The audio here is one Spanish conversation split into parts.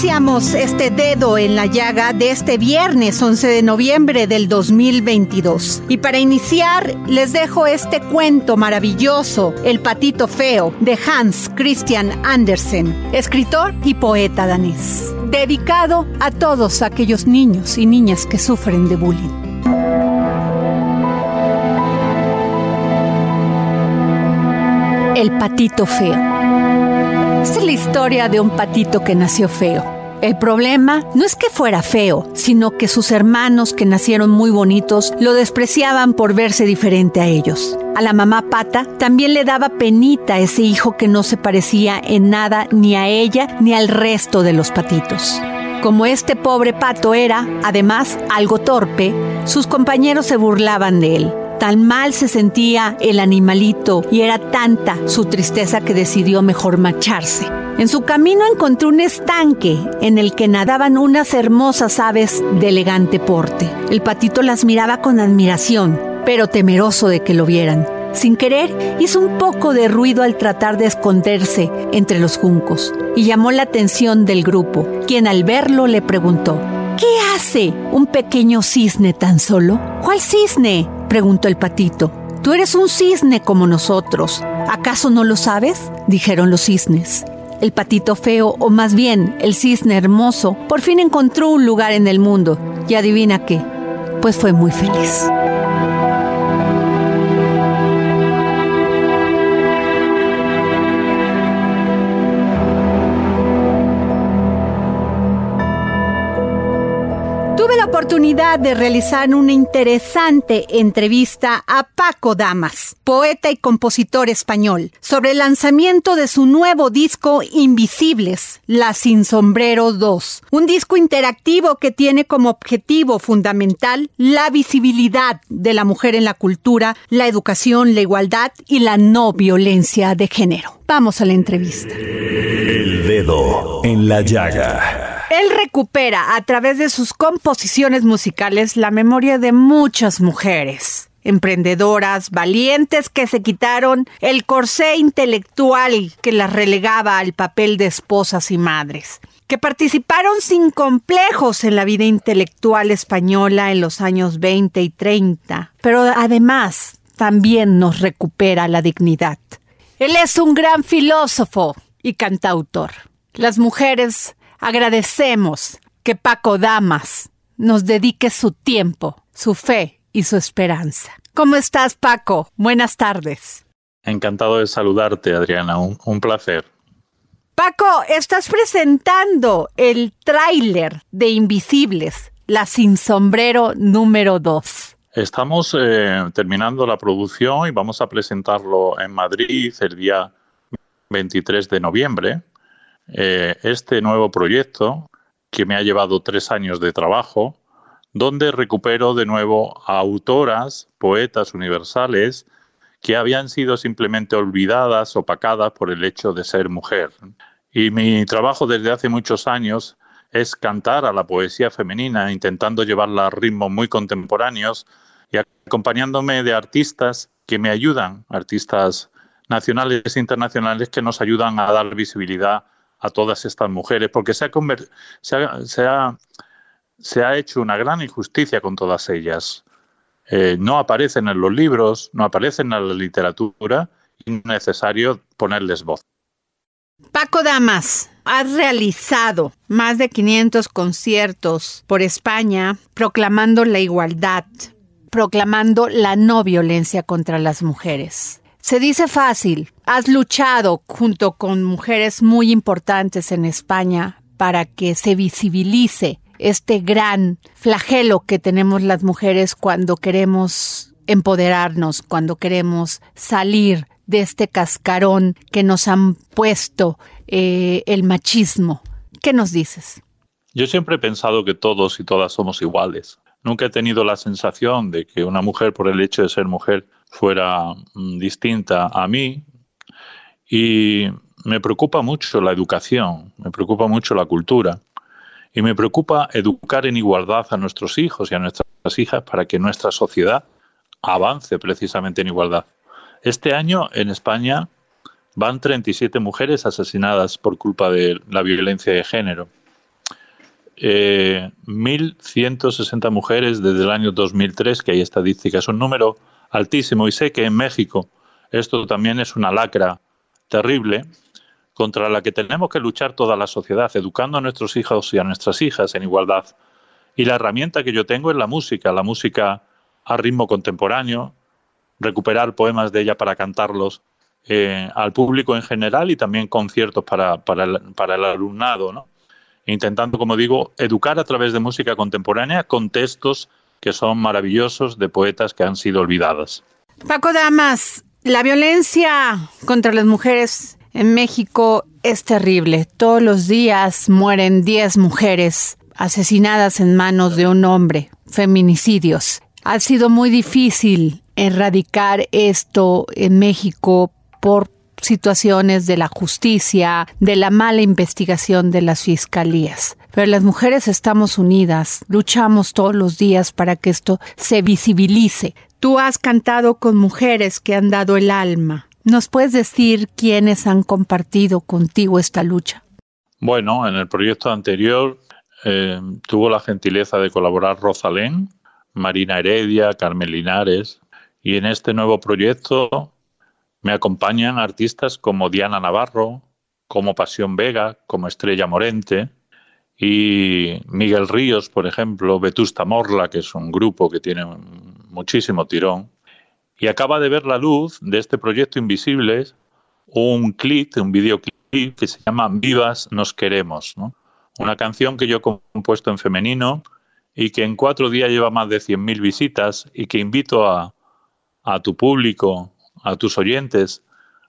Iniciamos este dedo en la llaga de este viernes 11 de noviembre del 2022. Y para iniciar les dejo este cuento maravilloso, El patito feo, de Hans Christian Andersen, escritor y poeta danés, dedicado a todos aquellos niños y niñas que sufren de bullying. El patito feo. Esta es la historia de un patito que nació feo. El problema no es que fuera feo, sino que sus hermanos que nacieron muy bonitos lo despreciaban por verse diferente a ellos. A la mamá pata también le daba penita ese hijo que no se parecía en nada ni a ella ni al resto de los patitos. Como este pobre pato era, además, algo torpe, sus compañeros se burlaban de él. Tan mal se sentía el animalito y era tanta su tristeza que decidió mejor marcharse. En su camino encontró un estanque en el que nadaban unas hermosas aves de elegante porte. El patito las miraba con admiración, pero temeroso de que lo vieran. Sin querer, hizo un poco de ruido al tratar de esconderse entre los juncos y llamó la atención del grupo, quien al verlo le preguntó, ¿Qué hace un pequeño cisne tan solo? ¿Cuál cisne? Preguntó el patito. Tú eres un cisne como nosotros. ¿Acaso no lo sabes? dijeron los cisnes. El patito feo, o más bien el cisne hermoso, por fin encontró un lugar en el mundo. Y adivina qué, pues fue muy feliz. Tuve la oportunidad de realizar una interesante entrevista a Paco Damas, poeta y compositor español, sobre el lanzamiento de su nuevo disco Invisibles, La Sin Sombrero 2, un disco interactivo que tiene como objetivo fundamental la visibilidad de la mujer en la cultura, la educación, la igualdad y la no violencia de género. Vamos a la entrevista. El dedo en la llaga. Él recupera a través de sus composiciones musicales la memoria de muchas mujeres, emprendedoras, valientes que se quitaron el corsé intelectual que las relegaba al papel de esposas y madres, que participaron sin complejos en la vida intelectual española en los años 20 y 30, pero además también nos recupera la dignidad. Él es un gran filósofo y cantautor. Las mujeres Agradecemos que Paco Damas nos dedique su tiempo, su fe y su esperanza. ¿Cómo estás, Paco? Buenas tardes. Encantado de saludarte, Adriana. Un, un placer. Paco, estás presentando el tráiler de Invisibles, la sin sombrero número 2. Estamos eh, terminando la producción y vamos a presentarlo en Madrid el día 23 de noviembre eh, este nuevo proyecto que me ha llevado tres años de trabajo, donde recupero de nuevo a autoras, poetas universales que habían sido simplemente olvidadas, opacadas por el hecho de ser mujer. Y mi trabajo desde hace muchos años es cantar a la poesía femenina, intentando llevarla a ritmos muy contemporáneos y acompañándome de artistas que me ayudan, artistas nacionales e internacionales que nos ayudan a dar visibilidad a todas estas mujeres, porque se ha, se ha, hecho una gran injusticia con todas ellas. Eh, no aparecen en los libros, no aparecen en la literatura y es necesario ponerles voz. Paco Damas, has realizado más de 500 conciertos por España proclamando la igualdad, proclamando la no violencia contra las mujeres. Se dice fácil, has luchado junto con mujeres muy importantes en España para que se visibilice este gran flagelo que tenemos las mujeres cuando queremos empoderarnos, cuando queremos salir de este cascarón que nos han puesto eh, el machismo. ¿Qué nos dices? Yo siempre he pensado que todos y todas somos iguales. Nunca he tenido la sensación de que una mujer, por el hecho de ser mujer, fuera mm, distinta a mí. Y me preocupa mucho la educación, me preocupa mucho la cultura. Y me preocupa educar en igualdad a nuestros hijos y a nuestras hijas para que nuestra sociedad avance precisamente en igualdad. Este año en España van 37 mujeres asesinadas por culpa de la violencia de género. 1.160 eh, mujeres desde el año 2003, que hay estadísticas, es un número altísimo. Y sé que en México esto también es una lacra terrible contra la que tenemos que luchar toda la sociedad, educando a nuestros hijos y a nuestras hijas en igualdad. Y la herramienta que yo tengo es la música, la música a ritmo contemporáneo, recuperar poemas de ella para cantarlos eh, al público en general y también conciertos para, para, el, para el alumnado, ¿no? Intentando, como digo, educar a través de música contemporánea con textos que son maravillosos de poetas que han sido olvidadas. Paco Damas, la violencia contra las mujeres en México es terrible. Todos los días mueren 10 mujeres asesinadas en manos de un hombre, feminicidios. Ha sido muy difícil erradicar esto en México por situaciones de la justicia, de la mala investigación de las fiscalías. Pero las mujeres estamos unidas, luchamos todos los días para que esto se visibilice. Tú has cantado con mujeres que han dado el alma. ¿Nos puedes decir quiénes han compartido contigo esta lucha? Bueno, en el proyecto anterior eh, tuvo la gentileza de colaborar Rosalén, Marina Heredia, Carmen Linares, y en este nuevo proyecto me acompañan artistas como Diana Navarro, como Pasión Vega, como Estrella Morente y Miguel Ríos, por ejemplo, Vetusta Morla, que es un grupo que tiene muchísimo tirón. Y acaba de ver la luz de este proyecto Invisibles un clip, un videoclip que se llama Vivas nos queremos, una canción que yo he compuesto en femenino y que en cuatro días lleva más de 100.000 visitas y que invito a, a tu público, a tus oyentes,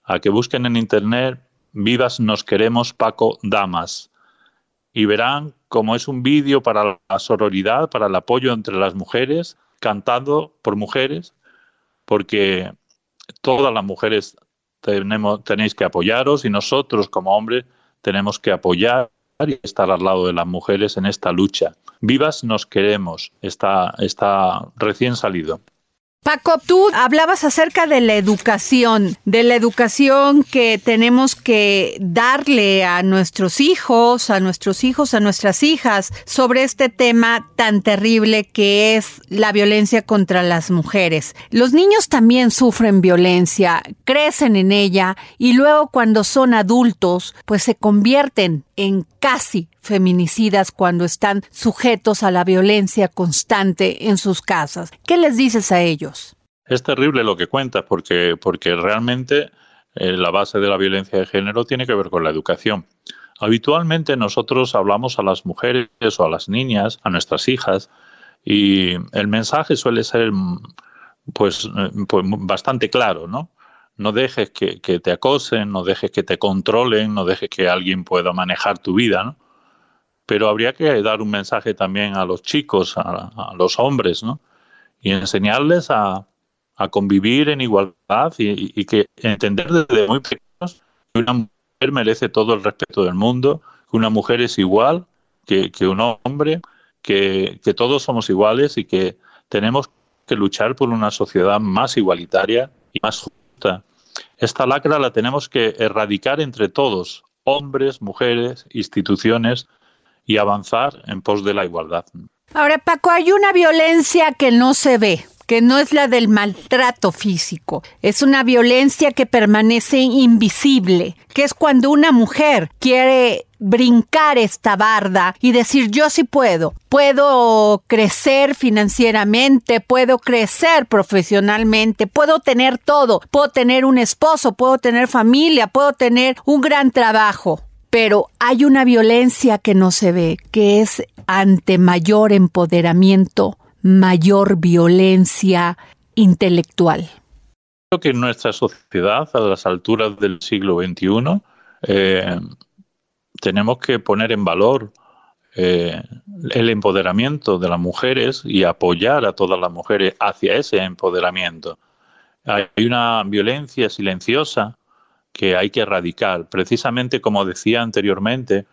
a que busquen en internet Vivas nos queremos Paco Damas y verán cómo es un vídeo para la sororidad, para el apoyo entre las mujeres, cantado por mujeres, porque todas las mujeres tenemos, tenéis que apoyaros y nosotros como hombres tenemos que apoyar y estar al lado de las mujeres en esta lucha. Vivas nos queremos, está, está recién salido. Paco, tú hablabas acerca de la educación, de la educación que tenemos que darle a nuestros hijos, a nuestros hijos, a nuestras hijas, sobre este tema tan terrible que es la violencia contra las mujeres. Los niños también sufren violencia, crecen en ella y luego cuando son adultos, pues se convierten en casi feminicidas cuando están sujetos a la violencia constante en sus casas. ¿Qué les dices a ellos? Es terrible lo que cuentas porque, porque realmente eh, la base de la violencia de género tiene que ver con la educación. Habitualmente nosotros hablamos a las mujeres o a las niñas, a nuestras hijas, y el mensaje suele ser pues, eh, pues bastante claro, ¿no? No dejes que, te acosen, no dejes que te controlen, no dejes que alguien pueda manejar tu vida, ¿no? Pero habría que dar un mensaje también a los chicos, a, los hombres, ¿no? Y enseñarles a, convivir en igualdad y, que entender desde muy pequeños que una mujer merece todo el respeto del mundo, que una mujer es igual que, que un hombre, que, que todos somos iguales y que tenemos que luchar por una sociedad más igualitaria y más justa esta lacra la tenemos que erradicar entre todos, hombres, mujeres, instituciones, y avanzar en pos de la igualdad. Ahora, Paco, hay una violencia que no se ve que no es la del maltrato físico, es una violencia que permanece invisible, que es cuando una mujer quiere brincar esta barda y decir yo sí puedo, puedo crecer financieramente, puedo crecer profesionalmente, puedo tener todo, puedo tener un esposo, puedo tener familia, puedo tener un gran trabajo. Pero hay una violencia que no se ve, que es ante mayor empoderamiento mayor violencia intelectual? Creo que en nuestra sociedad, a las alturas del siglo XXI, tenemos que poner en valor eh, el empoderamiento de las mujeres y apoyar a todas las mujeres hacia ese empoderamiento. Hay una violencia silenciosa que hay que erradicar. Precisamente como decía anteriormente,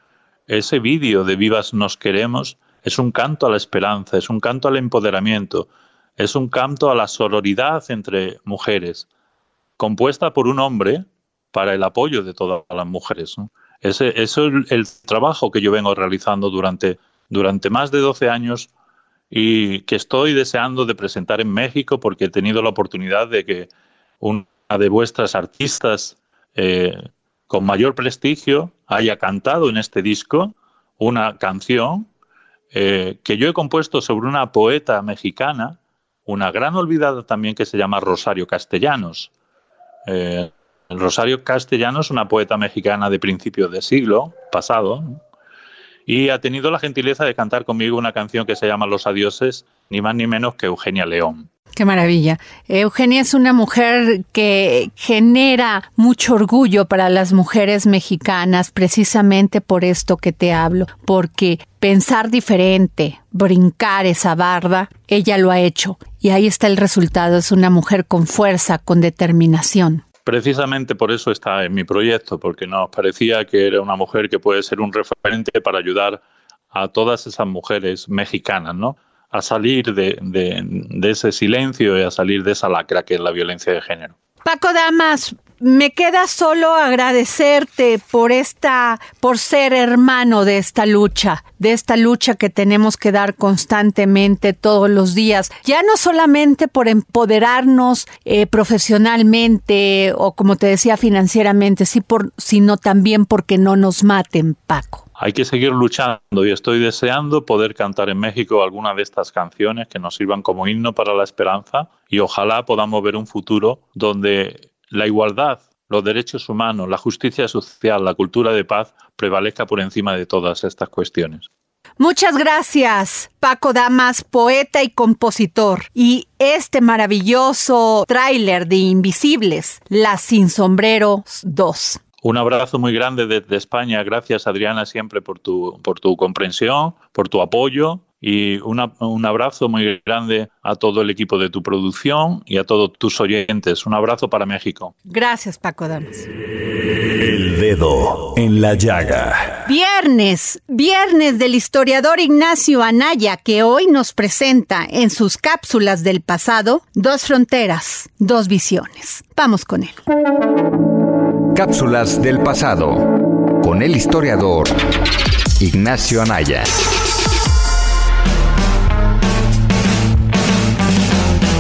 ese vídeo de Vivas nos queremos es un canto a la esperanza, es un canto al empoderamiento, es un canto a la sororidad entre mujeres, compuesta por un hombre para el apoyo de todas las mujeres. Ese, es el trabajo que yo vengo realizando durante, durante más de 12 años y que estoy deseando de presentar en México porque he tenido la oportunidad de que una de vuestras artistas eh, con mayor prestigio haya cantado en este disco una canción eh, que yo he compuesto sobre una poeta mexicana, una gran olvidada también que se llama Rosario Castellanos. Eh, Rosario Castellanos, una poeta mexicana de principios de siglo pasado, y ha tenido la gentileza de cantar conmigo una canción que se llama Los Adioses, ni más ni menos que Eugenia León. Qué maravilla. Eugenia es una mujer que genera mucho orgullo para las mujeres mexicanas precisamente por esto que te hablo, porque pensar diferente, brincar esa barda, ella lo ha hecho y ahí está el resultado. Es una mujer con fuerza, con determinación. Precisamente por eso está en mi proyecto, porque nos parecía que era una mujer que puede ser un referente para ayudar a todas esas mujeres mexicanas, ¿no? a salir de, de, ese silencio y a salir de esa lacra que es la violencia de género. Paco Damas, me queda solo agradecerte por esta, por ser hermano de esta lucha, de esta lucha que tenemos que dar constantemente todos los días, ya no solamente por empoderarnos eh, profesionalmente o como te decía financieramente, sino también porque no nos maten, Paco hay que seguir luchando y estoy deseando poder cantar en México alguna de estas canciones que nos sirvan como himno para la esperanza y ojalá podamos ver un futuro donde la igualdad, los derechos humanos, la justicia social, la cultura de paz prevalezca por encima de todas estas cuestiones. Muchas gracias, Paco Damas, poeta y compositor. Y este maravilloso tráiler de Invisibles, La Sin Sombreros 2. Un abrazo muy grande desde España. Gracias, Adriana, siempre por tu, por tu comprensión, por tu apoyo. Y un abrazo muy grande a todo el equipo de tu producción y a todos tus oyentes. Un abrazo para México. Gracias, Paco Damas. El dedo en la llaga. Viernes, viernes del historiador Ignacio Anaya, que hoy nos presenta en sus cápsulas del pasado dos fronteras, dos visiones. Vamos con él. Cápsulas del pasado con el historiador Ignacio Anaya.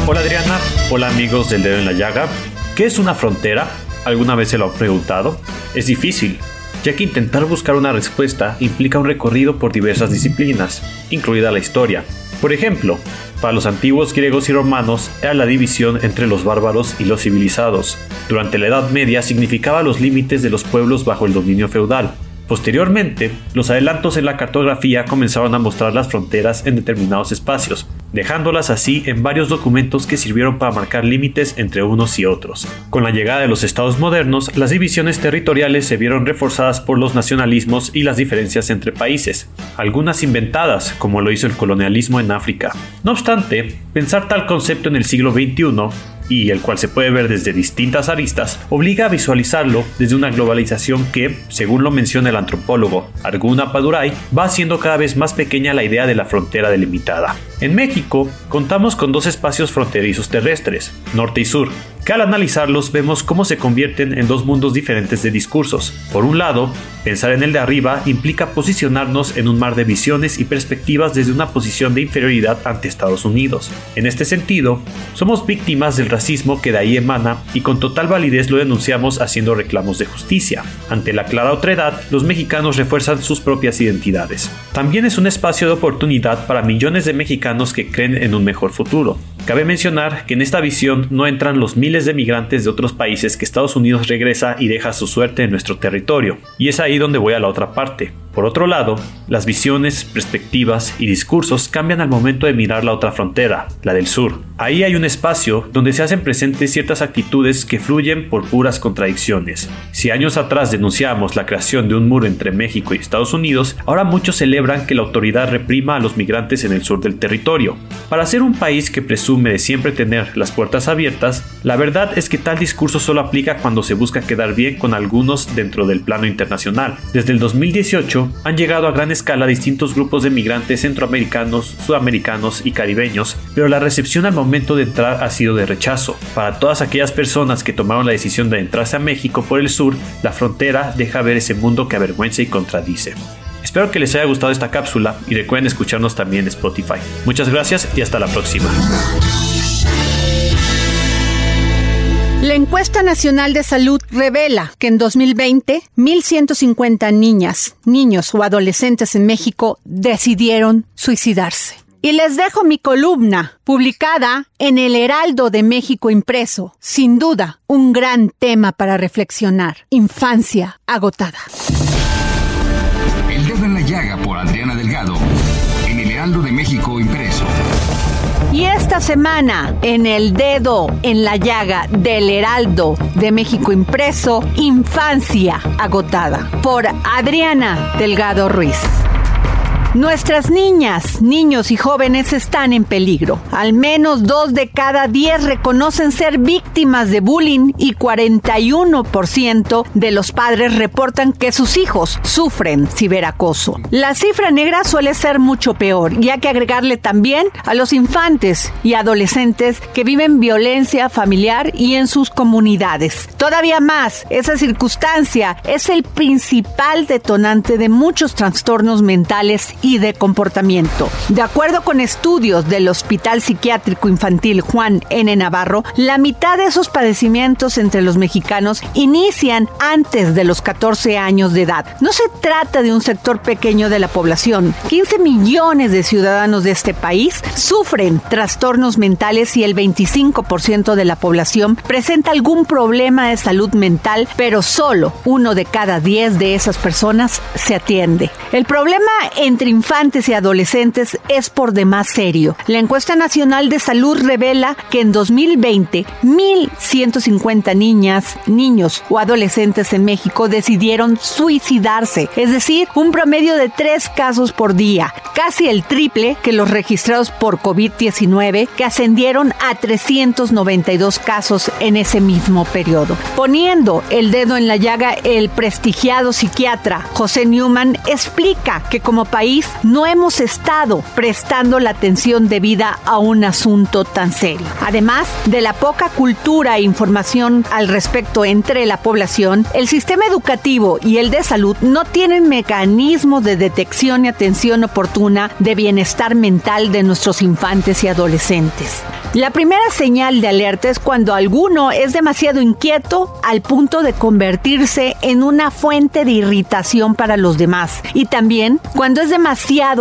Hola Adriana, hola amigos del dedo en la llaga. ¿Qué es una frontera? ¿Alguna vez se lo han preguntado? Es difícil, ya que intentar buscar una respuesta implica un recorrido por diversas disciplinas, incluida la historia. Por ejemplo, para los antiguos griegos y romanos era la división entre los bárbaros y los civilizados. Durante la Edad Media significaba los límites de los pueblos bajo el dominio feudal. Posteriormente, los adelantos en la cartografía comenzaron a mostrar las fronteras en determinados espacios, dejándolas así en varios documentos que sirvieron para marcar límites entre unos y otros. Con la llegada de los estados modernos, las divisiones territoriales se vieron reforzadas por los nacionalismos y las diferencias entre países, algunas inventadas, como lo hizo el colonialismo en África. No obstante, pensar tal concepto en el siglo XXI y el cual se puede ver desde distintas aristas, obliga a visualizarlo desde una globalización que, según lo menciona el antropólogo Arguna Padurai, va haciendo cada vez más pequeña la idea de la frontera delimitada. En México contamos con dos espacios fronterizos terrestres, norte y sur, que al analizarlos vemos cómo se convierten en dos mundos diferentes de discursos. Por un lado, pensar en el de arriba implica posicionarnos en un mar de visiones y perspectivas desde una posición de inferioridad ante Estados Unidos. En este sentido, somos víctimas del racismo que de ahí emana y con total validez lo denunciamos haciendo reclamos de justicia. Ante la clara otredad, los mexicanos refuerzan sus propias identidades. También es un espacio de oportunidad para millones de mexicanos que creen en un mejor futuro. Cabe mencionar que en esta visión no entran los miles de migrantes de otros países que Estados Unidos regresa y deja su suerte en nuestro territorio, y es ahí donde voy a la otra parte. Por otro lado, las visiones, perspectivas y discursos cambian al momento de mirar la otra frontera, la del sur. Ahí hay un espacio donde se hacen presentes ciertas actitudes que fluyen por puras contradicciones. Si años atrás denunciábamos la creación de un muro entre México y Estados Unidos, ahora muchos celebran que la autoridad reprima a los migrantes en el sur del territorio. Para ser un país que presume de siempre tener las puertas abiertas, la verdad es que tal discurso solo aplica cuando se busca quedar bien con algunos dentro del plano internacional. Desde el 2018, han llegado a gran escala distintos grupos de migrantes centroamericanos, sudamericanos y caribeños, pero la recepción al momento de entrar ha sido de rechazo. Para todas aquellas personas que tomaron la decisión de entrarse a México por el sur, la frontera deja ver ese mundo que avergüenza y contradice. Espero que les haya gustado esta cápsula y recuerden escucharnos también en Spotify. Muchas gracias y hasta la próxima. La encuesta nacional de salud revela que en 2020, 1.150 niñas, niños o adolescentes en México decidieron suicidarse. Y les dejo mi columna, publicada en el Heraldo de México impreso. Sin duda, un gran tema para reflexionar. Infancia agotada. Por Adriana Delgado, en el Heraldo de México impreso. Y esta semana, en el dedo, en la llaga del Heraldo de México impreso, Infancia agotada, por Adriana Delgado Ruiz. Nuestras niñas, niños y jóvenes están en peligro. Al menos dos de cada diez reconocen ser víctimas de bullying y 41% de los padres reportan que sus hijos sufren ciberacoso. La cifra negra suele ser mucho peor y hay que agregarle también a los infantes y adolescentes que viven violencia familiar y en sus comunidades. Todavía más, esa circunstancia es el principal detonante de muchos trastornos mentales y de comportamiento. De acuerdo con estudios del Hospital Psiquiátrico Infantil Juan N. Navarro, la mitad de esos padecimientos entre los mexicanos inician antes de los 14 años de edad. No se trata de un sector pequeño de la población. 15 millones de ciudadanos de este país sufren trastornos mentales y el 25% de la población presenta algún problema de salud mental, pero solo uno de cada 10 de esas personas se atiende. El problema entre infantes y adolescentes es por demás serio. La encuesta nacional de salud revela que en 2020, 1.150 niñas, niños o adolescentes en México decidieron suicidarse, es decir, un promedio de tres casos por día, casi el triple que los registrados por COVID-19, que ascendieron a 392 casos en ese mismo periodo. Poniendo el dedo en la llaga, el prestigiado psiquiatra José Newman explica que como país no hemos estado prestando la atención debida a un asunto tan serio. Además de la poca cultura e información al respecto entre la población, el sistema educativo y el de salud no tienen mecanismos de detección y atención oportuna de bienestar mental de nuestros infantes y adolescentes. La primera señal de alerta es cuando alguno es demasiado inquieto al punto de convertirse en una fuente de irritación para los demás y también cuando es demasiado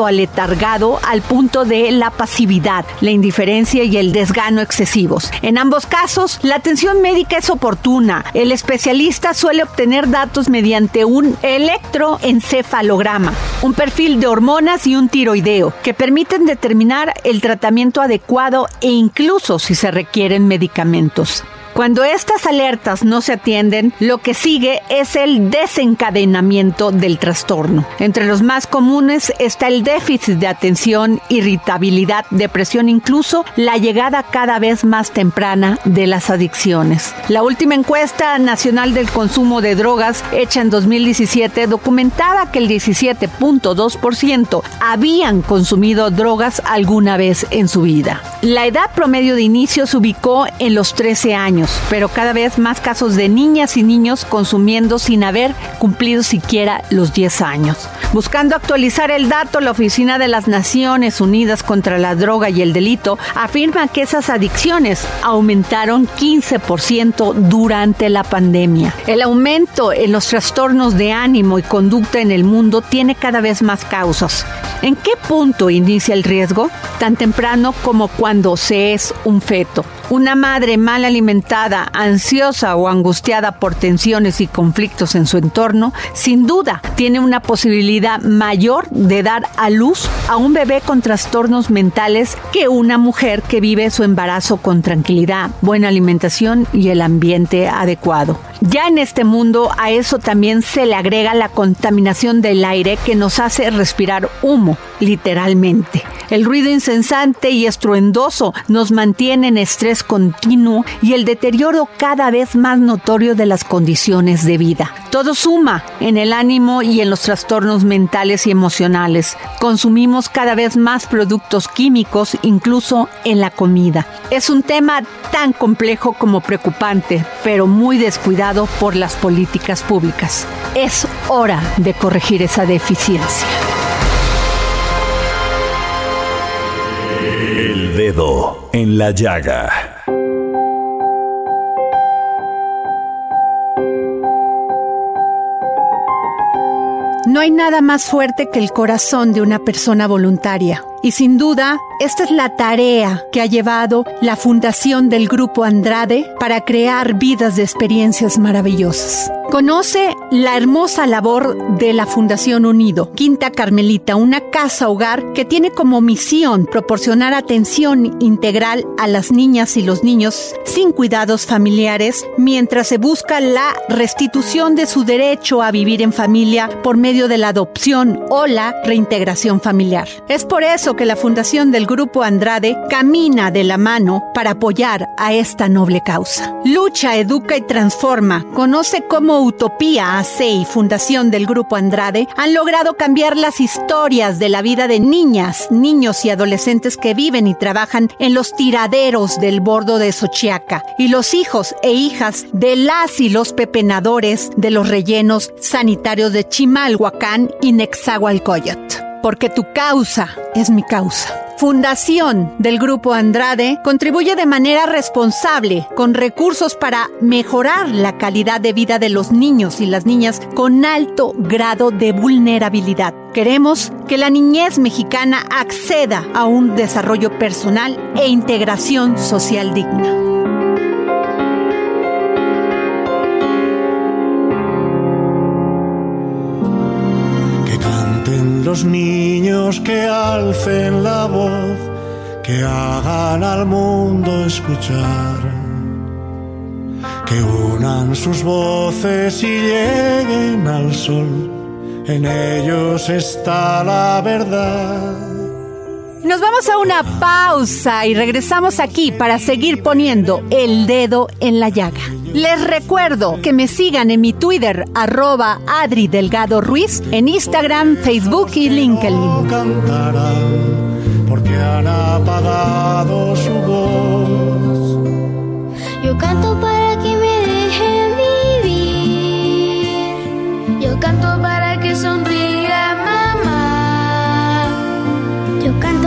aletargado al punto de la pasividad, la indiferencia y el desgano excesivos. En ambos casos, la atención médica es oportuna. El especialista suele obtener datos mediante un electroencefalograma, un perfil de hormonas y un tiroideo que permiten determinar el tratamiento adecuado e incluso si se requieren medicamentos. Cuando estas alertas no se atienden, lo que sigue es el desencadenamiento del trastorno. Entre los más comunes está el déficit de atención, irritabilidad, depresión, incluso la llegada cada vez más temprana de las adicciones. La última encuesta nacional del consumo de drogas hecha en 2017 documentaba que el 17.2% habían consumido drogas alguna vez en su vida. La edad promedio de inicio se ubicó en los 13 años, pero cada vez más casos de niñas y niños consumiendo sin haber cumplido siquiera los 10 años. Buscando actualizar el dato, la Oficina de las Naciones Unidas contra la Droga y el Delito afirma que esas adicciones aumentaron 15% durante la pandemia. El aumento en los trastornos de ánimo y conducta en el mundo tiene cada vez más causas. ¿En qué punto inicia el riesgo? Tan temprano como cuando se es un feto. Una madre mal alimentada, ansiosa o angustiada por tensiones y conflictos en su entorno, sin duda tiene una posibilidad mayor de dar a luz a un bebé con trastornos mentales que una mujer que vive su embarazo con tranquilidad, buena alimentación y el ambiente adecuado. Ya en este mundo a eso también se le agrega la contaminación del aire que nos hace respirar humo, literalmente. El ruido incesante y estruendoso nos mantiene en estrés continuo y el deterioro cada vez más notorio de las condiciones de vida. Todo suma en el ánimo y en los trastornos mentales y emocionales. Consumimos cada vez más productos químicos, incluso en la comida. Es un tema tan complejo como preocupante, pero muy descuidado por las políticas públicas. Es hora de corregir esa deficiencia. En la llaga. No hay nada más fuerte que el corazón de una persona voluntaria. Y sin duda, esta es la tarea que ha llevado la fundación del Grupo Andrade para crear vidas de experiencias maravillosas. Conoce la hermosa labor de la Fundación Unido, Quinta Carmelita, una casa hogar que tiene como misión proporcionar atención integral a las niñas y los niños sin cuidados familiares mientras se busca la restitución de su derecho a vivir en familia por medio de la adopción o la reintegración familiar. Es por eso que la Fundación del Grupo Andrade camina de la mano para apoyar a esta noble causa. Lucha, educa y transforma. Conoce cómo Utopía AC y Fundación del Grupo Andrade han logrado cambiar las historias de la vida de niñas, niños y adolescentes que viven y trabajan en los tiraderos del bordo de Xochiaca y los hijos e hijas de las y los pepenadores de los rellenos sanitarios de Chimalhuacán y Nexahualcoyot porque tu causa es mi causa. Fundación del Grupo Andrade contribuye de manera responsable con recursos para mejorar la calidad de vida de los niños y las niñas con alto grado de vulnerabilidad. Queremos que la niñez mexicana acceda a un desarrollo personal e integración social digna. Los niños que alcen la voz, que hagan al mundo escuchar, que unan sus voces y lleguen al sol, en ellos está la verdad. Nos vamos a una pausa y regresamos aquí para seguir poniendo el dedo en la llaga. Les recuerdo que me sigan en mi Twitter, arroba Adri Delgado Ruiz, en Instagram, Facebook y LinkedIn. cantarán porque han apagado su voz. Yo canto para que me dejen vivir. Yo canto para que sonría mamá. Yo canto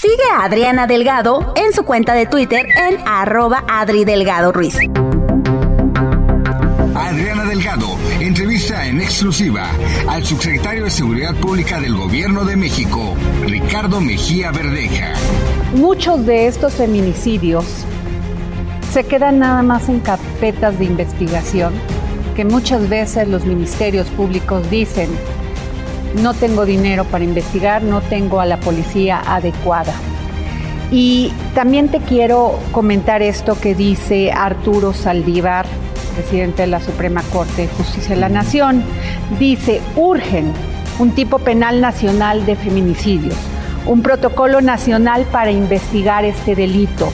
Sigue a Adriana Delgado en su cuenta de Twitter en arroba Adri Delgado Ruiz. Adriana Delgado entrevista en exclusiva al subsecretario de Seguridad Pública del Gobierno de México, Ricardo Mejía Verdeja. Muchos de estos feminicidios se quedan nada más en carpetas de investigación, que muchas veces los ministerios públicos dicen, no tengo dinero para investigar, no tengo a la policía adecuada. Y también te quiero comentar esto que dice Arturo Saldívar, presidente de la Suprema Corte de Justicia de la Nación. Dice, urgen un tipo penal nacional de feminicidios, un protocolo nacional para investigar este delito,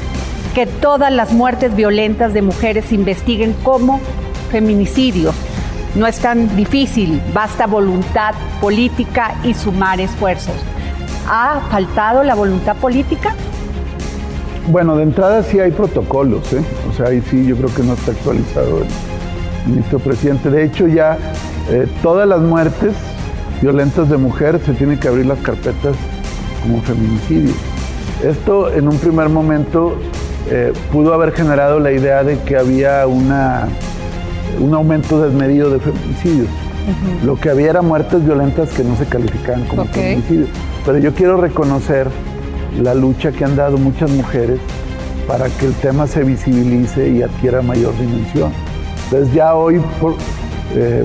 que todas las muertes violentas de mujeres se investiguen como feminicidios. No es tan difícil, basta voluntad política y sumar esfuerzos. ¿Ha faltado la voluntad política? Bueno, de entrada sí hay protocolos, ¿eh? o sea, ahí sí yo creo que no está actualizado el ministro presidente. De hecho, ya eh, todas las muertes violentas de mujeres se tienen que abrir las carpetas como feminicidio. Esto en un primer momento eh, pudo haber generado la idea de que había una, un aumento desmedido de feminicidios. Lo que había era muertes violentas que no se calificaban como Ok. feminicidios. Pero yo quiero reconocer la lucha que han dado muchas mujeres para que el tema se visibilice y adquiera mayor dimensión. Entonces ya hoy, por- eh,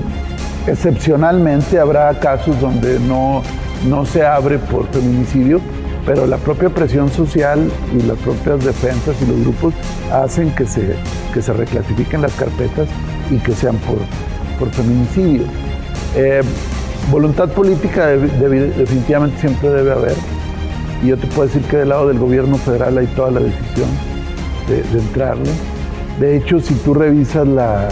excepcionalmente, habrá casos donde no, no se abre por feminicidio, pero la propia presión social y las propias defensas y los grupos hacen que se, que se reclasifiquen las carpetas y que sean por, por feminicidio. Eh, voluntad política de- de- definitivamente siempre debe haber. Y yo te puedo decir que del lado del gobierno federal hay toda la decisión de, de entrarle. De hecho, si tú revisas la,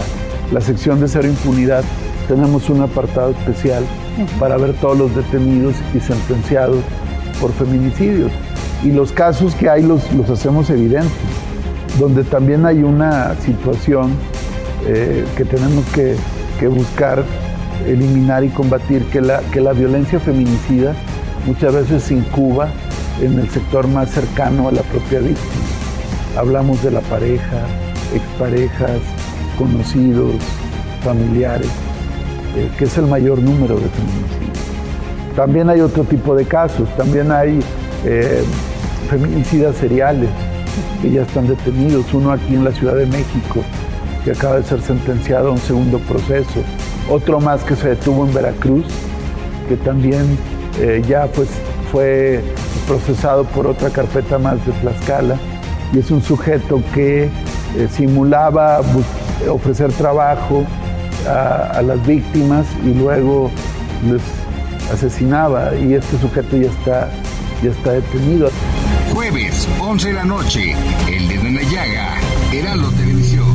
la sección de cero impunidad, tenemos un apartado especial para ver todos los detenidos y sentenciados por feminicidios. Y los casos que hay los, los hacemos evidentes, donde también hay una situación eh, que tenemos que, buscar eliminar y combatir, que la, que la violencia feminicida muchas veces se incuba en el sector más cercano a la propia víctima. Hablamos de la pareja, exparejas, conocidos, familiares, eh, que es el mayor número de feminicidios. También hay otro tipo de casos, también hay eh, feminicidas seriales que ya están detenidos, uno aquí en la Ciudad de México, que acaba de ser sentenciado a un segundo proceso, otro más que se detuvo en Veracruz, que también eh, ya pues fue procesado por otra carpeta más de Tlaxcala, y es un sujeto que eh, simulaba ofrecer trabajo a, las víctimas y luego les asesinaba, y este sujeto ya está, ya está detenido. Jueves, 11 de la noche, El Dedo en la Llaga, Heraldo Televisión.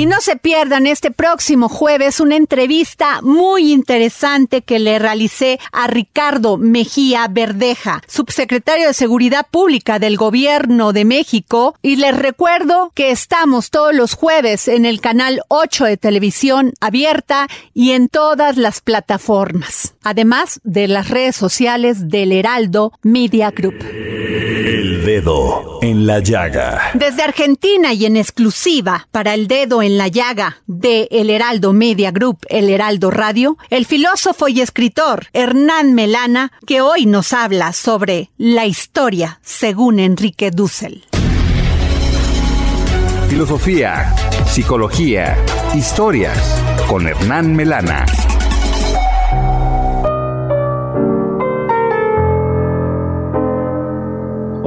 Y no se pierdan este próximo jueves una entrevista muy interesante que le realicé a Ricardo Mejía Verdeja, subsecretario de Seguridad Pública del Gobierno de México. Y les recuerdo que estamos todos los jueves en el canal 8 de televisión abierta y en todas las plataformas, además de las redes sociales del Heraldo Media Group. El dedo en la llaga. Desde Argentina y en exclusiva para el dedo en la llaga de El Heraldo Media Group, El Heraldo Radio, el filósofo y escritor Hernán Melana, que hoy nos habla sobre la historia según Enrique Dussel. Filosofía, psicología, historias con Hernán Melana.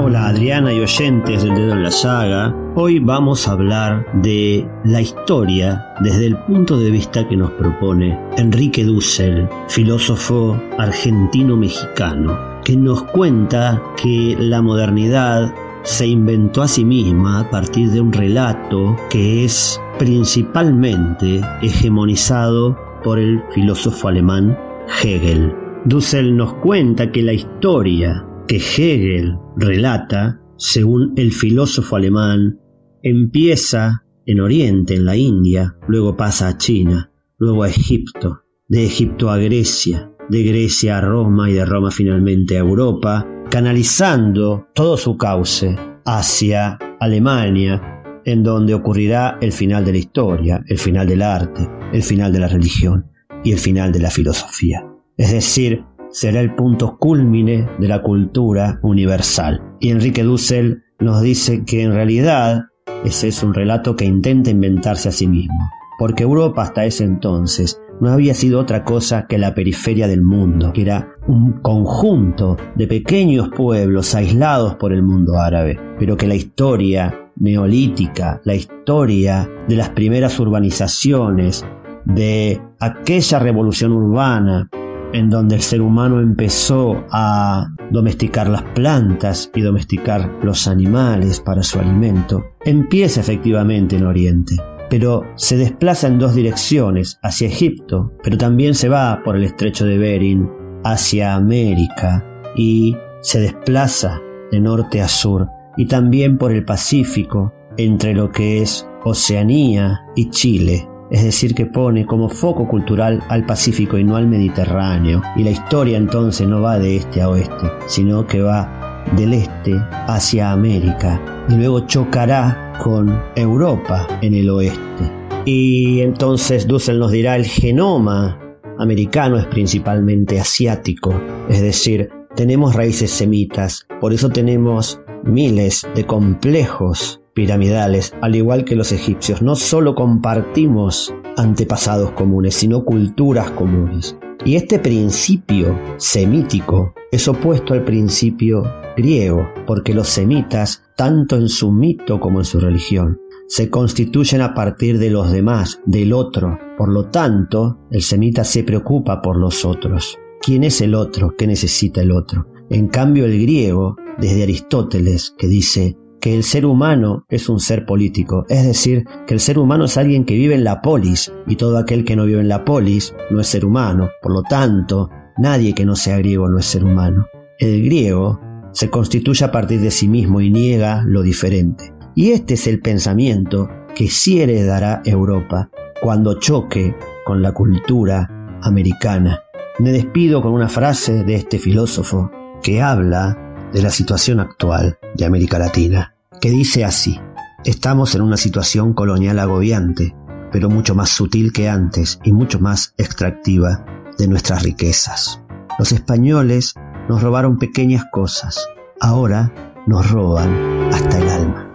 Hola Adriana y oyentes del dedo en la llaga. Hoy vamos a hablar de la historia desde el punto de vista que nos propone Enrique Dussel, filósofo argentino-mexicano, que nos cuenta que la modernidad se inventó a sí misma a partir de un relato que es principalmente hegemonizado por el filósofo alemán Hegel. Dussel nos cuenta que la historia que Hegel relata, según el filósofo alemán, empieza en Oriente, en la India, luego pasa a China, luego a Egipto, de Egipto a Grecia, de Grecia a Roma y de Roma finalmente a Europa, canalizando todo su cauce hacia Alemania, en donde ocurrirá el final de la historia, el final del arte, el final de la religión y el final de la filosofía. Es decir, será el punto culmine de la cultura universal. Y Enrique Dussel nos dice que en realidad ese es un relato que intenta inventarse a sí mismo, porque Europa hasta ese entonces no había sido otra cosa que la periferia del mundo, que era un conjunto de pequeños pueblos aislados por el mundo árabe, pero que la historia neolítica, la historia de las primeras urbanizaciones, de aquella revolución urbana en donde el ser humano empezó a domesticar las plantas y domesticar los animales para su alimento, empieza efectivamente en Oriente, pero se desplaza en dos direcciones, hacia Egipto, pero también se va por el estrecho de Bering hacia América y se desplaza de norte a sur y también por el Pacífico entre lo que es Oceanía y Chile es decir, que pone como foco cultural al Pacífico y no al Mediterráneo. Y la historia entonces no va de este a oeste, sino que va del este hacia América y luego chocará con Europa en el oeste. Y entonces Dussel nos dirá el genoma americano es principalmente asiático, es decir, tenemos raíces semitas, por eso tenemos miles de complejos piramidales, al igual que los egipcios. No solo compartimos antepasados comunes, sino culturas comunes. Y este principio semítico es opuesto al principio griego, porque los semitas, tanto en su mito como en su religión, se constituyen a partir de los demás, del otro. Por lo tanto, el semita se preocupa por los otros. ¿Quién es el otro? ¿Qué necesita el otro? En cambio, el griego, desde Aristóteles, que dice, que el ser humano es un ser político, es decir, que el ser humano es alguien que vive en la polis y todo aquel que no vive en la polis no es ser humano, por lo tanto, nadie que no sea griego no es ser humano. El griego se constituye a partir de sí mismo y niega lo diferente. Y este es el pensamiento que sí heredará Europa cuando choque con la cultura americana. Me despido con una frase de este filósofo que habla de la situación actual de América Latina que dice así, estamos en una situación colonial agobiante, pero mucho más sutil que antes y mucho más extractiva de nuestras riquezas. Los españoles nos robaron pequeñas cosas, ahora nos roban hasta el alma.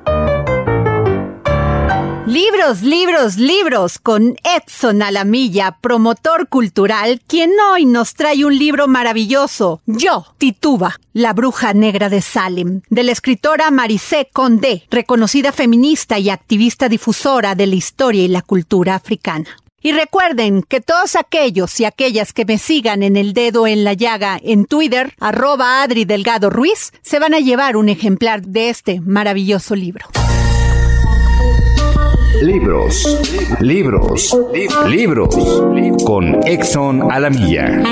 Libros, libros, libros con Edson Alamilla, promotor cultural, quien hoy nos trae un libro maravilloso. Yo, Tituba, la bruja negra de Salem, de la escritora Marisé Condé, reconocida feminista y activista difusora de la historia y la cultura africana. Y recuerden que todos aquellos y aquellas que me sigan en el dedo en la llaga en Twitter, arroba Adri Delgado Ruiz, se van a llevar un ejemplar de este maravilloso libro. Libros, libros, libros. Con Exxon a la milla.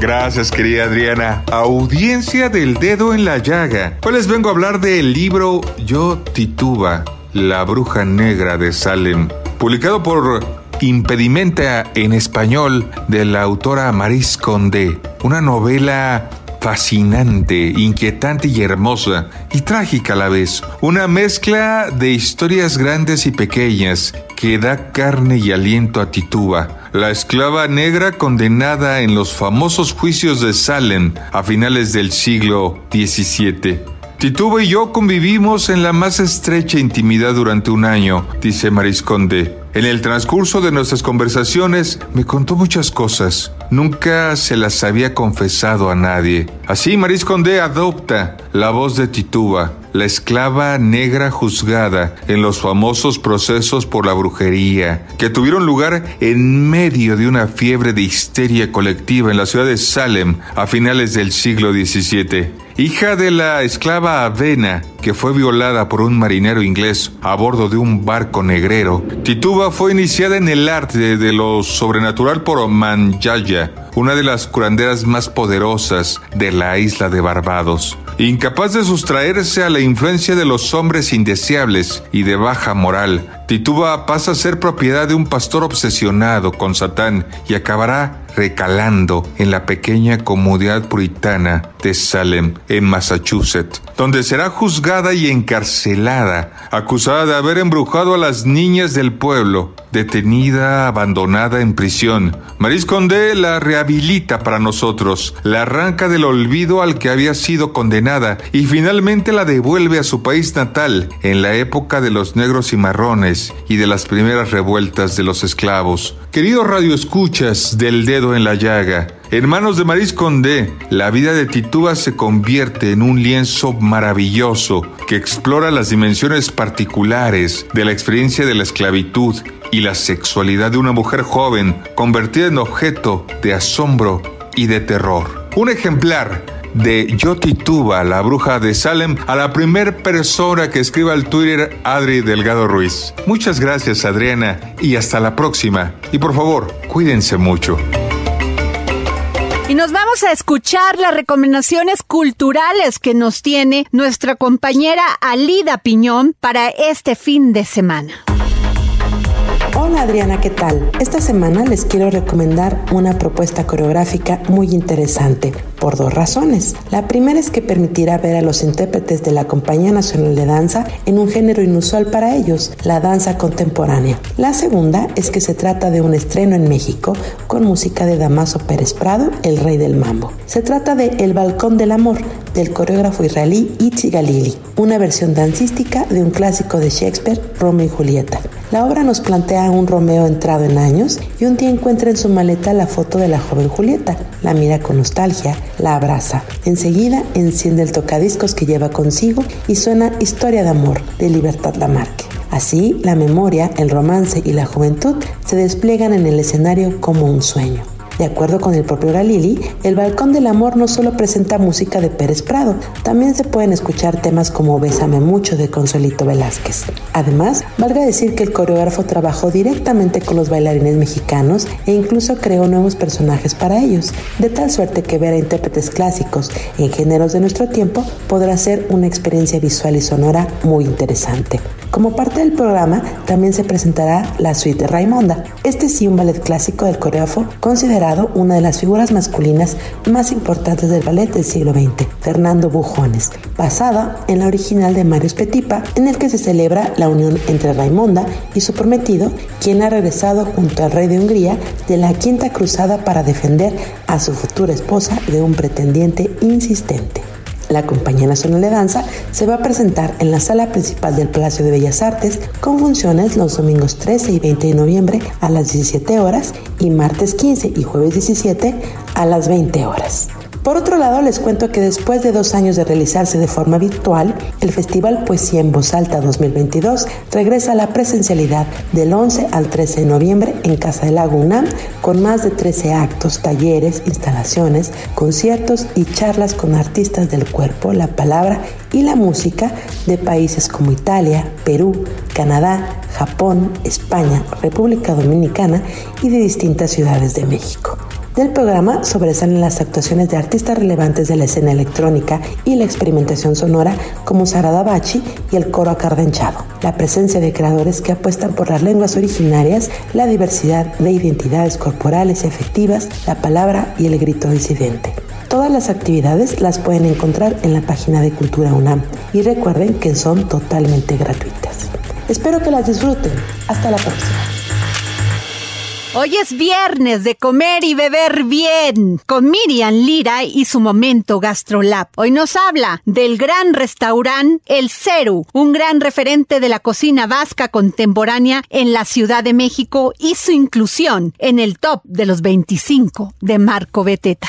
Gracias, querida Adriana. Audiencia del dedo en la llaga. Hoy les vengo a hablar del libro Yo Tituba, la bruja negra de Salem, publicado por Impedimenta en español de la autora Maris Condé. Una novela fascinante, inquietante y hermosa, y trágica a la vez. Una mezcla de historias grandes y pequeñas que da carne y aliento a Tituba, la esclava negra condenada en los famosos juicios de Salem a finales del siglo XVII. Tituba y yo convivimos en la más estrecha intimidad durante un año, dice Marisconde. En el transcurso de nuestras conversaciones me contó muchas cosas. Nunca se las había confesado a nadie. Así Marisconde adopta la voz de Tituba, la esclava negra juzgada en los famosos procesos por la brujería, que tuvieron lugar en medio de una fiebre de histeria colectiva en la ciudad de Salem a finales del siglo XVII. Hija de la esclava Avena, que fue violada por un marinero inglés a bordo de un barco negrero, Tituba fue iniciada en el arte de lo sobrenatural por Manjaya, una de las curanderas más poderosas de la isla de Barbados. Incapaz de sustraerse a la influencia de los hombres indeseables y de baja moral, Tituba pasa a ser propiedad de un pastor obsesionado con Satán y acabará recalando en la pequeña comunidad puritana de Salem, en Massachusetts, donde será juzgada y encarcelada, acusada de haber embrujado a las niñas del pueblo, detenida, abandonada en prisión. Maris Condé la rehabilita para nosotros, la arranca del olvido al que había sido condenada y finalmente la devuelve a su país natal en la época de los negros y marrones y de las primeras revueltas de los esclavos. Queridos radioescuchas del en la llaga, en manos de Maris Condé, la vida de Tituba se convierte en un lienzo maravilloso que explora las dimensiones particulares de la experiencia de la esclavitud y la sexualidad de una mujer joven convertida en objeto de asombro y de terror. Un ejemplar de Yo Tituba, la bruja de Salem, a la primer persona que escriba al Twitter Adri Delgado Ruiz. Muchas gracias Adriana y hasta la próxima. Y por favor, cuídense mucho. Y nos vamos a escuchar las recomendaciones culturales que nos tiene nuestra compañera Alida Piñón para este fin de semana. Adriana, ¿qué tal? Esta semana les quiero recomendar una propuesta coreográfica muy interesante por dos razones. La primera es que permitirá ver a los intérpretes de la Compañía Nacional de Danza en un género inusual para ellos, la danza contemporánea. La segunda es que se trata de un estreno en México con música de Damaso Pérez Prado, el rey del mambo. Se trata de El Balcón del Amor, del coreógrafo israelí Itzi Galili, una versión dancística de un clásico de Shakespeare, Romeo y Julieta. La obra nos plantea a un Romeo entrado en años y un día encuentra en su maleta la foto de la joven Julieta. La mira con nostalgia, la abraza. Enseguida enciende el tocadiscos que lleva consigo y suena Historia de Amor de Libertad Lamarque. Así, la memoria, el romance y la juventud se despliegan en el escenario como un sueño. De acuerdo con el propio Galili, el Balcón del Amor no solo presenta música de Pérez Prado, también se pueden escuchar temas como Bésame mucho de Consuelito Velázquez. Además, valga decir que el coreógrafo trabajó directamente con los bailarines mexicanos e incluso creó nuevos personajes para ellos, de tal suerte que ver a intérpretes clásicos en géneros de nuestro tiempo podrá ser una experiencia visual y sonora muy interesante. Como parte del programa, también se presentará la suite de Raimonda. Este sí un ballet clásico del coreógrafo considerado una de las figuras masculinas más importantes del ballet del siglo XX, Fernando Bujones, basada en la original de Marius Petipa, en el que se celebra la unión entre Raimonda y su prometido, quien ha regresado junto al rey de Hungría de la Quinta Cruzada para defender a su futura esposa de un pretendiente insistente. La Compañía Nacional de Danza se va a presentar en la sala principal del Palacio de Bellas Artes con funciones los domingos 13 y 20 de noviembre a las 17 horas y martes 15 y jueves 17 a las 20 horas. Por otro lado, les cuento que después de dos años de realizarse de forma virtual, el Festival Poesía en Voz Alta 2022 regresa a la presencialidad del 11 al 13 de noviembre en Casa del Lago UNAM con más de 13 actos, talleres, instalaciones, conciertos y charlas con artistas del cuerpo, la palabra y la música de países como Italia, Perú, Canadá, Japón, España, República Dominicana y de distintas ciudades de México. Del programa sobresalen las actuaciones de artistas relevantes de la escena electrónica y la experimentación sonora como Sarada Bachi y el coro acardenchado. La presencia de creadores que apuestan por las lenguas originarias, la diversidad de identidades corporales y afectivas, la palabra y el grito disidente. Todas las actividades las pueden encontrar en la página de Cultura UNAM y recuerden que son totalmente gratuitas. Espero que las disfruten. Hasta la próxima. Hoy es viernes de comer y beber bien con Miriam Lira y su momento GastroLab. Hoy nos habla del gran restaurante El Ceru, un gran referente de la cocina vasca contemporánea en la Ciudad de México y su inclusión en el top de los 25 de Marco Beteta.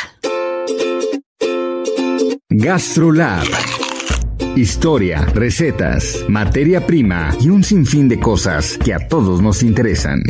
GastroLab. Historia, recetas, materia prima y un sinfín de cosas que a todos nos interesan.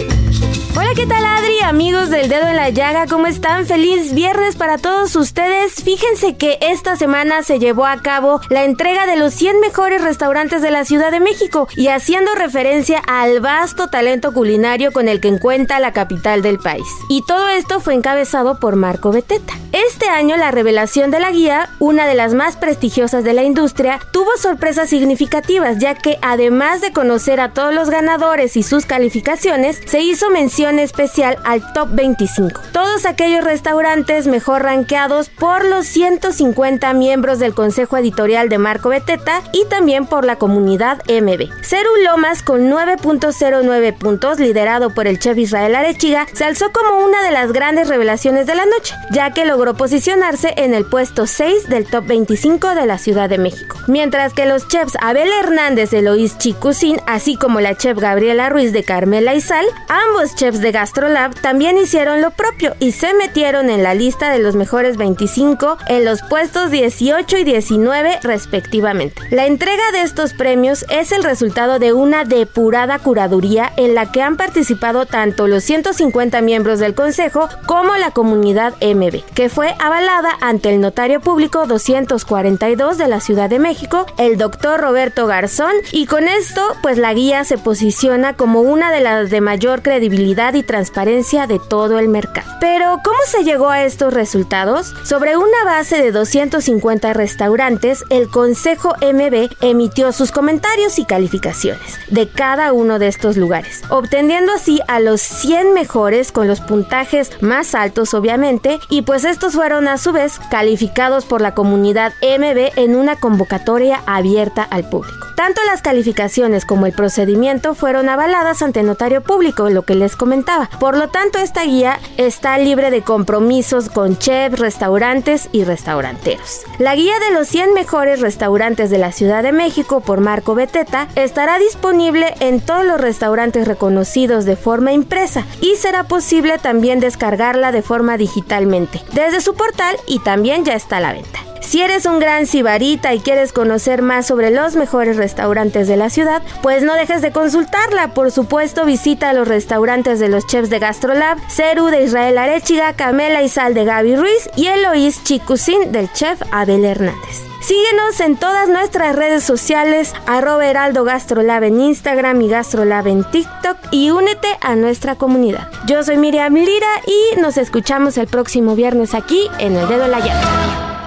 Hola, ¿qué tal Adri? Amigos del dedo en la llaga, ¿cómo están? Feliz viernes para todos ustedes. Fíjense que esta semana se llevó a cabo la entrega de los 100 mejores restaurantes de la Ciudad de México y haciendo referencia al vasto talento culinario con el que cuenta la capital del país. Y todo esto fue encabezado por Marco Beteta. Este año la revelación de la guía, una de las más prestigiosas de la industria, tuvo sorpresas significativas ya que además de conocer a todos los ganadores y sus calificaciones, se hizo mención especial al top 25. Todos aquellos restaurantes mejor rankeados por los 150 miembros del consejo editorial de Marco Beteta y también por la comunidad MB. Ceru Lomas con 9.09 puntos, liderado por el chef Israel Arechiga, se alzó como una de las grandes revelaciones de la noche, ya que logró posicionarse en el puesto 6 del top 25 de la Ciudad de México que los chefs Abel Hernández de Lois Chicucín, así como la chef Gabriela Ruiz de Carmela y Sal, ambos chefs de GastroLab también hicieron lo propio y se metieron en la lista de los mejores 25 en los puestos 18 y 19 respectivamente. La entrega de estos premios es el resultado de una depurada curaduría en la que han participado tanto los 150 miembros del consejo como la comunidad MB, que fue avalada ante el notario público 242 de la Ciudad de México el doctor Roberto Garzón, y con esto, pues la guía se posiciona como una de las de mayor credibilidad y transparencia de todo el mercado. Pero, ¿cómo se llegó a estos resultados? Sobre una base de 250 restaurantes, el Consejo MB emitió sus comentarios y calificaciones de cada uno de estos lugares, obteniendo así a los 100 mejores con los puntajes más altos obviamente, y pues estos fueron a su vez calificados por la comunidad MB en una convocatoria abierta al público. Tanto las calificaciones como el procedimiento fueron avaladas ante notario público, lo que les comentaba. Por lo tanto, esta guía está libre de compromisos con chefs, restaurantes y restauranteros. La guía de los 100 mejores restaurantes de la Ciudad de México por Marco Beteta estará disponible en todos los restaurantes reconocidos de forma impresa y será posible también descargarla de forma digitalmente desde su portal y también ya está a la venta. Si eres un gran cibarita y quieres conocer más sobre los mejores restaurantes de la ciudad, pues no dejes de consultarla. Por supuesto, visita los restaurantes de los chefs de GastroLab, Ceru de Israel Arechiga, Camela y Sal de Gaby Ruiz y Eloís Chicucín del chef Abel Hernández. Síguenos en todas nuestras redes sociales, arroba Heraldo Gastrolab en Instagram y Gastrolab en TikTok y únete a nuestra comunidad. Yo soy Miriam Lira y nos escuchamos el próximo viernes aquí en El Dedo de la Llave.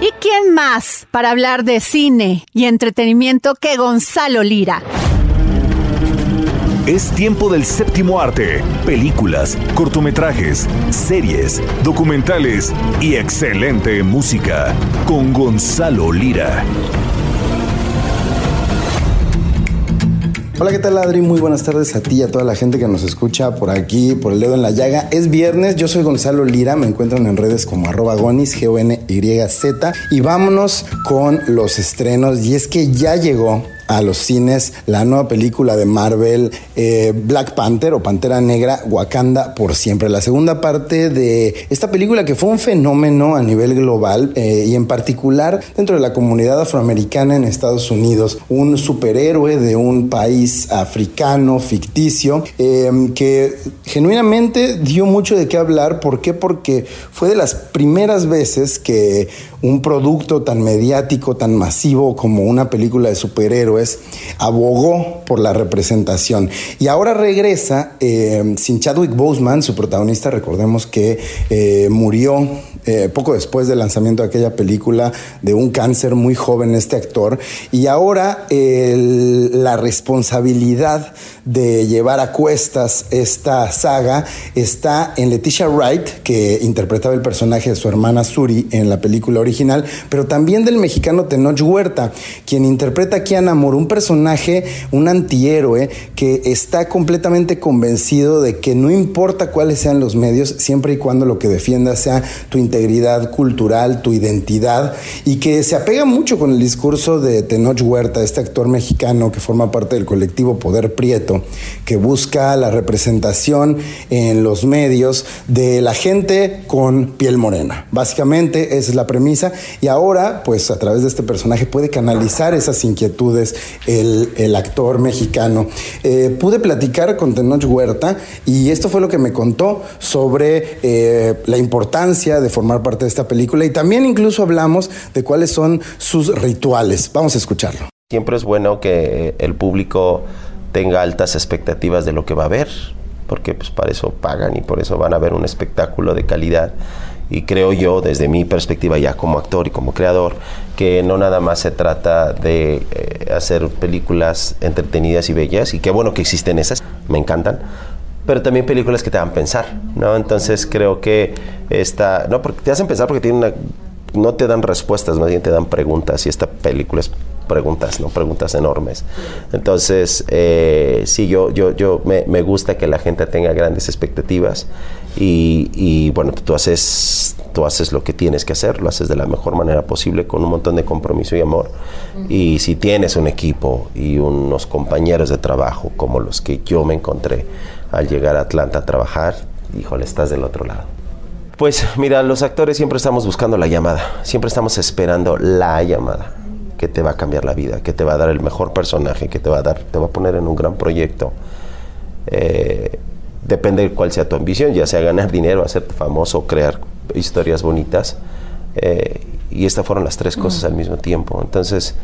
¿Y quién más para hablar de cine y entretenimiento que Gonzalo Lira? Es tiempo del séptimo arte, películas, cortometrajes, series, documentales y excelente música con Gonzalo Lira. Hola, ¿qué tal Adri? Muy buenas tardes a ti y a toda la gente que nos escucha por aquí, por el dedo en la llaga. Es viernes, yo soy Gonzalo Lira, me encuentran en redes como arroba gonis, G-O-N-Y-Z. Y vámonos con los estrenos. Y es que ya llegó a los cines la nueva película de Marvel, eh, Black Panther o Pantera Negra, Wakanda por siempre. La segunda parte de esta película que fue un fenómeno a nivel global eh, y en particular dentro de la comunidad afroamericana en Estados Unidos. Un superhéroe de un país africano, ficticio, eh, que genuinamente dio mucho de qué hablar. ¿Por qué? Porque fue de las primeras veces que un producto tan mediático, tan masivo como una película de abogó por la representación. Y ahora regresa eh, sin Chadwick Boseman, su protagonista, recordemos que eh, murió eh, poco después del lanzamiento de aquella película de un cáncer muy joven este actor. Y ahora la responsabilidad de llevar a cuestas esta saga está en Leticia Wright, que interpretaba el personaje de su hermana Suri en la película original, pero también del mexicano Tenoch Huerta, quien interpreta a Un personaje, un antihéroe que está completamente convencido de que no importa cuáles sean los medios, siempre y cuando lo que defienda sea tu integridad cultural, tu identidad, y que se apega mucho con el discurso de Tenoch Huerta, este actor mexicano que forma parte del colectivo Poder Prieto que busca la representación en los medios de la gente con piel morena. Básicamente esa es la premisa y ahora pues a través de este personaje puede canalizar esas inquietudes el, actor mexicano. Eh, pude platicar con Tenoch Huerta y esto fue lo que me contó sobre eh, la importancia de formar parte de esta película y también incluso hablamos de cuáles son sus rituales. Vamos a escucharlo. Siempre es bueno que el público tenga altas expectativas de lo que va a ver, porque pues para eso pagan y por eso van a ver un espectáculo de calidad. Y creo yo, desde mi perspectiva ya como actor y como creador, que no nada más se trata de eh, hacer películas entretenidas y bellas, y qué bueno que existen esas, me encantan, pero también películas que te hagan pensar, ¿no? Entonces creo que esta, no, porque te hacen pensar porque tienen una, no te dan respuestas, más bien te dan preguntas, y esta película es preguntas, ¿no? Preguntas enormes. Entonces, eh, sí, yo, yo, yo me, me, gusta que la gente tenga grandes expectativas y, y, bueno, tú haces, tú haces lo que tienes que hacer, lo haces de la mejor manera posible con un montón de compromiso y amor. Y si tienes un equipo y unos compañeros de trabajo como los que yo me encontré al llegar a Atlanta a trabajar, híjole, estás del otro lado. Pues mira, los actores siempre estamos buscando la llamada, siempre estamos esperando la llamada que te va a cambiar la vida, que te va a dar el mejor personaje, que te va a dar, te va a poner en un gran proyecto. Eh, depende de cuál sea tu ambición, ya sea ganar dinero, hacerte famoso, crear historias bonitas. Eh, y estas fueron las tres cosas al mismo tiempo. Entonces,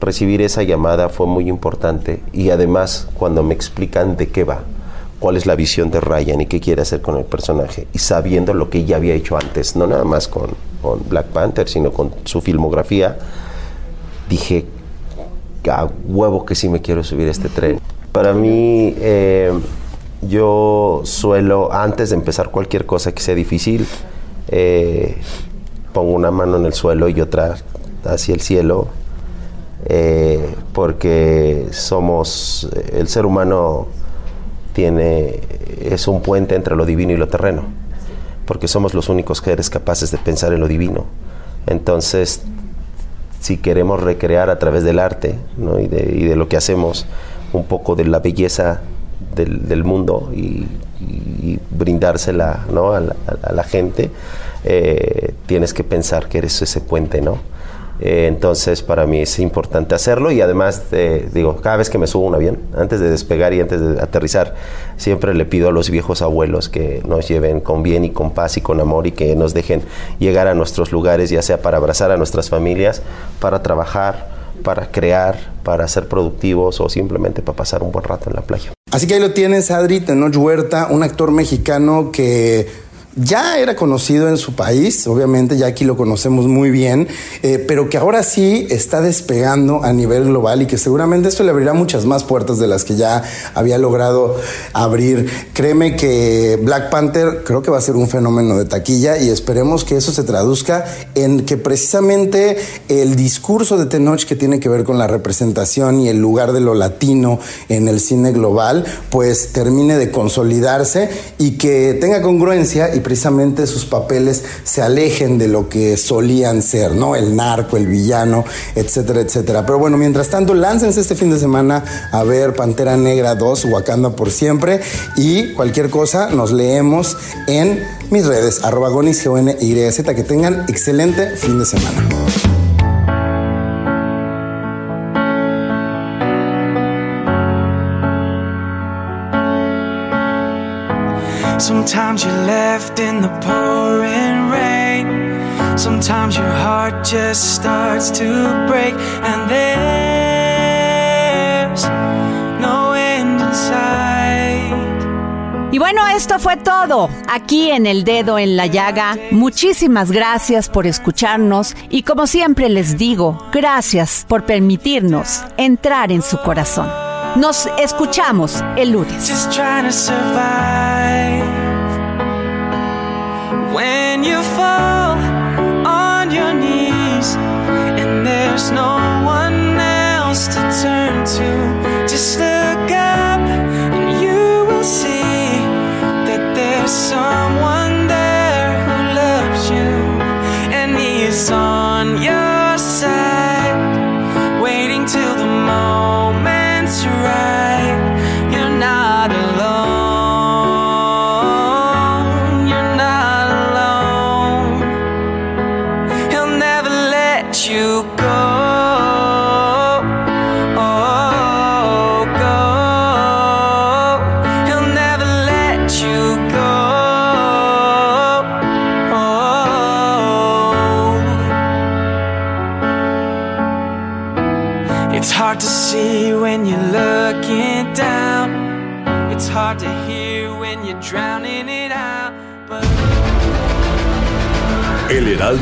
recibir esa llamada fue muy importante y además cuando me explican de qué va, cuál es la visión de Ryan y qué quiere hacer con el personaje y sabiendo lo que ya había hecho antes, no nada más con, con Black Panther, sino con su filmografía, dije, a huevo que sí me quiero subir este tren. Para mí, eh, yo suelo, antes de empezar cualquier cosa que sea difícil, eh, pongo una mano en el suelo y otra hacia el cielo, eh, porque somos, el ser humano tiene, es un puente entre lo divino y lo terreno, porque somos los únicos que eres capaces de pensar en lo divino. Entonces si queremos recrear a través del arte y, de, lo que hacemos un poco de la belleza del, mundo y, brindársela a, la, gente, eh, tienes que pensar que eres ese puente, ¿no? Eh, entonces para mí es importante hacerlo y además eh, digo, cada vez que me subo un avión, antes de despegar y antes de aterrizar, siempre le pido a los viejos abuelos que nos lleven con bien y con paz y con amor y que nos dejen llegar a nuestros lugares, ya sea para abrazar a nuestras familias, para trabajar, para crear, para ser productivos o simplemente para pasar un buen rato en la playa. Así que ahí lo tienes, Adri Tenoch Huerta, un actor mexicano que ya era conocido en su país, obviamente ya aquí lo conocemos muy bien, eh, pero que ahora sí está despegando a nivel global y que seguramente esto le abrirá muchas más puertas de las que ya había logrado abrir. Créeme que Black Panther creo que va a ser un fenómeno de taquilla y esperemos que eso se traduzca en que precisamente el discurso de Tenoch que tiene que ver con la representación y el lugar de lo latino en el cine global, pues termine de consolidarse y que tenga congruencia y precisamente sus papeles se alejen de lo que solían ser, ¿no? El narco, el villano, etcétera, etcétera. Pero bueno, mientras tanto, láncense este fin de semana a ver Pantera Negra 2, Wakanda por siempre, y cualquier cosa nos leemos en mis redes, arroba gonis, Que tengan excelente fin de semana. Sometimes you're left in the pouring rain. Sometimes your heart just starts to break, and there's no end in sight. Y bueno, esto fue todo aquí en El Dedo en la Llaga. Muchísimas gracias por escucharnos y como siempre les digo, gracias por permitirnos entrar en su corazón. Nos escuchamos el lunes. You fall on your knees, and there's no one else to turn to, just look up and you will see that there's someone there who loves you, and he is on